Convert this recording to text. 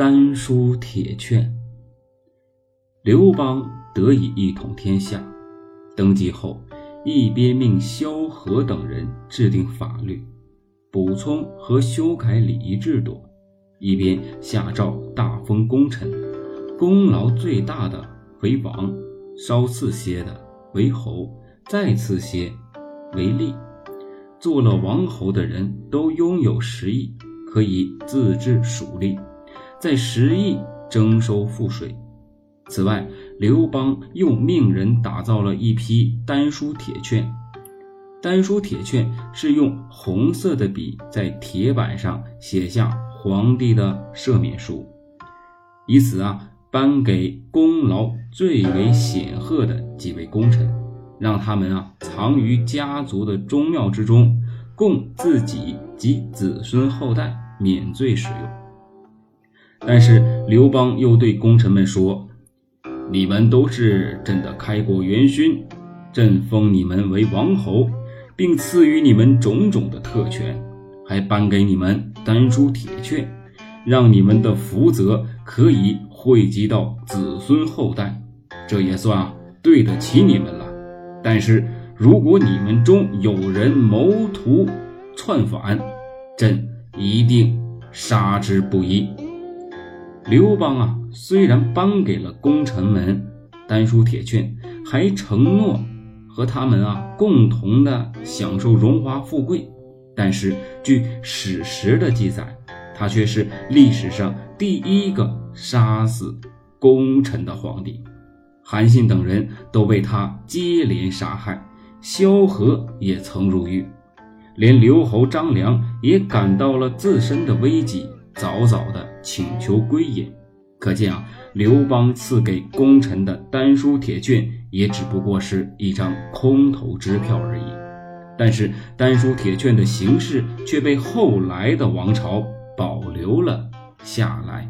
丹书铁券。刘邦得以一统天下，登基后，一边命萧何等人制定法律，补充和修改礼仪制度，一边下诏大封功臣，功劳最大的为王，稍次些的为侯，再次些为吏。做了王侯的人都拥有十亿，可以自治属吏，在十亿征收赋税。此外，刘邦又命人打造了一批丹书铁券。丹书铁券是用红色的笔在铁板上写下皇帝的赦免书，以此啊颁给功劳最为显赫的几位功臣。让他们啊藏于家族的宗庙之中，供自己及子孙后代免罪使用。但是刘邦又对功臣们说：“你们都是朕的开国元勋，朕封你们为王侯，并赐予你们种种的特权，还颁给你们丹书铁券，让你们的福泽可以惠及到子孙后代，这也算对得起你们了。”但是，如果你们中有人谋图篡反，朕一定杀之不义。刘邦啊，虽然颁给了功臣们丹书铁券，还承诺和他们啊共同的享受荣华富贵，但是据史实的记载，他却是历史上第一个杀死功臣的皇帝。韩信等人都被他接连杀害，萧何也曾入狱，连刘侯张良也感到了自身的危机，早早的请求归隐。可见啊，刘邦赐给功臣的丹书铁券也只不过是一张空头支票而已。但是丹书铁券的形式却被后来的王朝保留了下来。